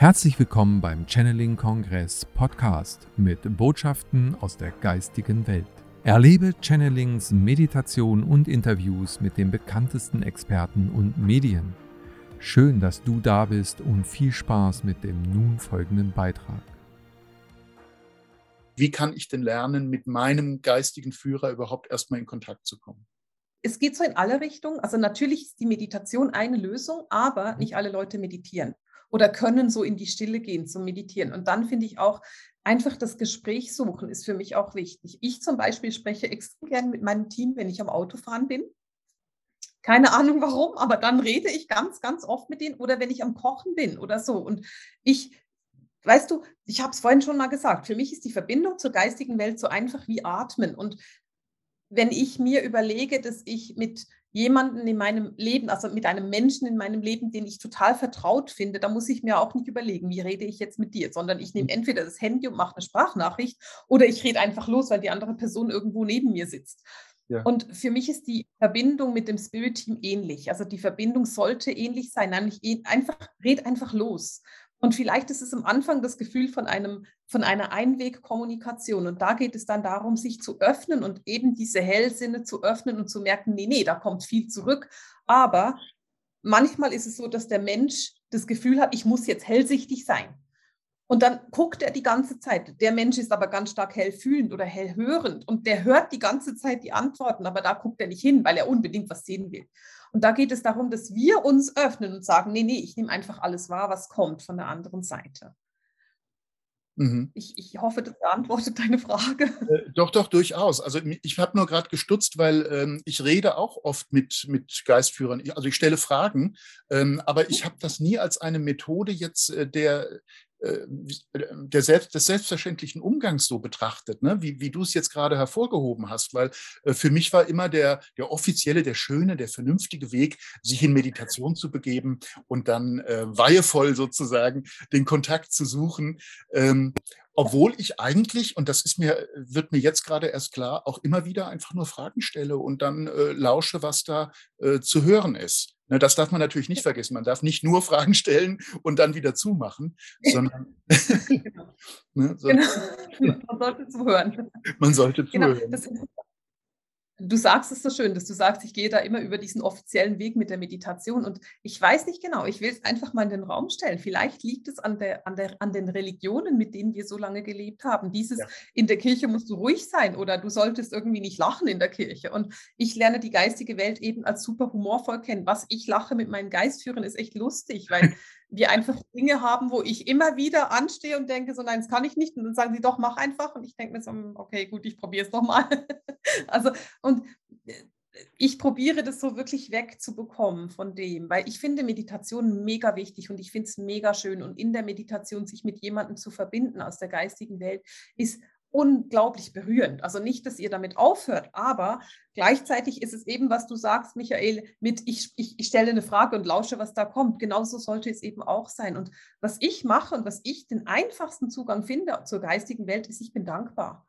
Herzlich willkommen beim Channeling Kongress Podcast mit Botschaften aus der geistigen Welt. Erlebe Channelings, Meditation und Interviews mit den bekanntesten Experten und Medien. Schön, dass du da bist und viel Spaß mit dem nun folgenden Beitrag. Wie kann ich denn lernen, mit meinem geistigen Führer überhaupt erstmal in Kontakt zu kommen? Es geht so in alle Richtungen. Also natürlich ist die Meditation eine Lösung, aber mhm. nicht alle Leute meditieren oder können so in die Stille gehen zum Meditieren. Und dann finde ich auch, einfach das Gespräch suchen ist für mich auch wichtig. Ich zum Beispiel spreche extrem gerne mit meinem Team, wenn ich am Autofahren bin. Keine Ahnung warum, aber dann rede ich ganz, ganz oft mit denen oder wenn ich am Kochen bin oder so. Und ich, weißt du, ich habe es vorhin schon mal gesagt, für mich ist die Verbindung zur geistigen Welt so einfach wie Atmen. Und wenn ich mir überlege, dass ich mit jemandem in meinem Leben, also mit einem Menschen in meinem Leben, den ich total vertraut finde, da muss ich mir auch nicht überlegen, wie rede ich jetzt mit dir, sondern ich nehme entweder das Handy und mache eine Sprachnachricht oder ich rede einfach los, weil die andere Person irgendwo neben mir sitzt. Ja. Und für mich ist die Verbindung mit dem Spirit Team ähnlich. Also die Verbindung sollte ähnlich sein, nämlich einfach, red einfach los. Und vielleicht ist es am Anfang das Gefühl von, einem, von einer Einwegkommunikation. Und da geht es dann darum, sich zu öffnen und eben diese Hellsinne zu öffnen und zu merken, nee, nee, da kommt viel zurück. Aber manchmal ist es so, dass der Mensch das Gefühl hat, ich muss jetzt hellsichtig sein. Und dann guckt er die ganze Zeit. Der Mensch ist aber ganz stark hellfühlend oder hellhörend und der hört die ganze Zeit die Antworten, aber da guckt er nicht hin, weil er unbedingt was sehen will. Und da geht es darum, dass wir uns öffnen und sagen, nee, nee, ich nehme einfach alles wahr, was kommt von der anderen Seite. Mhm. Ich, ich, hoffe, das beantwortet deine Frage. Äh, doch, doch, durchaus. Also ich habe nur gerade gestutzt, weil ähm, ich rede auch oft mit, mit Geistführern. Also ich stelle Fragen, ähm, aber ich mhm. habe das nie als eine Methode jetzt äh, der, der Selbst, des selbstverständlichen Umgangs so betrachtet, ne? wie, wie du es jetzt gerade hervorgehoben hast, weil äh, für mich war immer der, der offizielle, der schöne, der vernünftige Weg, sich in Meditation zu begeben und dann äh, weihevoll sozusagen den Kontakt zu suchen. Ähm, obwohl ich eigentlich, und das ist mir, wird mir jetzt gerade erst klar, auch immer wieder einfach nur Fragen stelle und dann äh, lausche, was da äh, zu hören ist. Ne, das darf man natürlich nicht vergessen. Man darf nicht nur Fragen stellen und dann wieder zumachen, sondern genau. ne, so, genau. man sollte zuhören. Man sollte genau, zuhören. Genau. Du sagst es so schön, dass du sagst, ich gehe da immer über diesen offiziellen Weg mit der Meditation und ich weiß nicht genau, ich will es einfach mal in den Raum stellen. Vielleicht liegt es an, der, an, der, an den Religionen, mit denen wir so lange gelebt haben. Dieses, ja. in der Kirche musst du ruhig sein oder du solltest irgendwie nicht lachen in der Kirche. Und ich lerne die geistige Welt eben als super humorvoll kennen. Was ich lache mit meinen Geistführern ist echt lustig, weil wir einfach Dinge haben, wo ich immer wieder anstehe und denke, so nein, das kann ich nicht. Und dann sagen sie doch, mach einfach. Und ich denke mir so, hm, okay, gut, ich probiere es nochmal. also, ich probiere das so wirklich wegzubekommen von dem, weil ich finde Meditation mega wichtig und ich finde es mega schön. Und in der Meditation sich mit jemandem zu verbinden aus der geistigen Welt ist unglaublich berührend. Also nicht, dass ihr damit aufhört, aber gleichzeitig ist es eben, was du sagst, Michael, mit ich, ich, ich stelle eine Frage und lausche, was da kommt. Genauso sollte es eben auch sein. Und was ich mache und was ich den einfachsten Zugang finde zur geistigen Welt, ist, ich bin dankbar.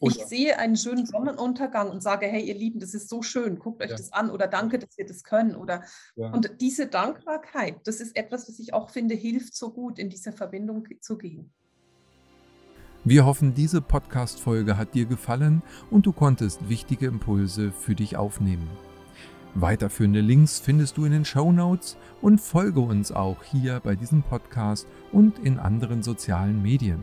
Ich sehe einen schönen Sonnenuntergang und sage, hey, ihr Lieben, das ist so schön, guckt euch ja. das an oder danke, dass wir das können. Oder ja. und diese Dankbarkeit, das ist etwas, was ich auch finde, hilft so gut, in diese Verbindung zu gehen. Wir hoffen, diese Podcast-Folge hat dir gefallen und du konntest wichtige Impulse für dich aufnehmen. Weiterführende Links findest du in den Show Notes und folge uns auch hier bei diesem Podcast und in anderen sozialen Medien.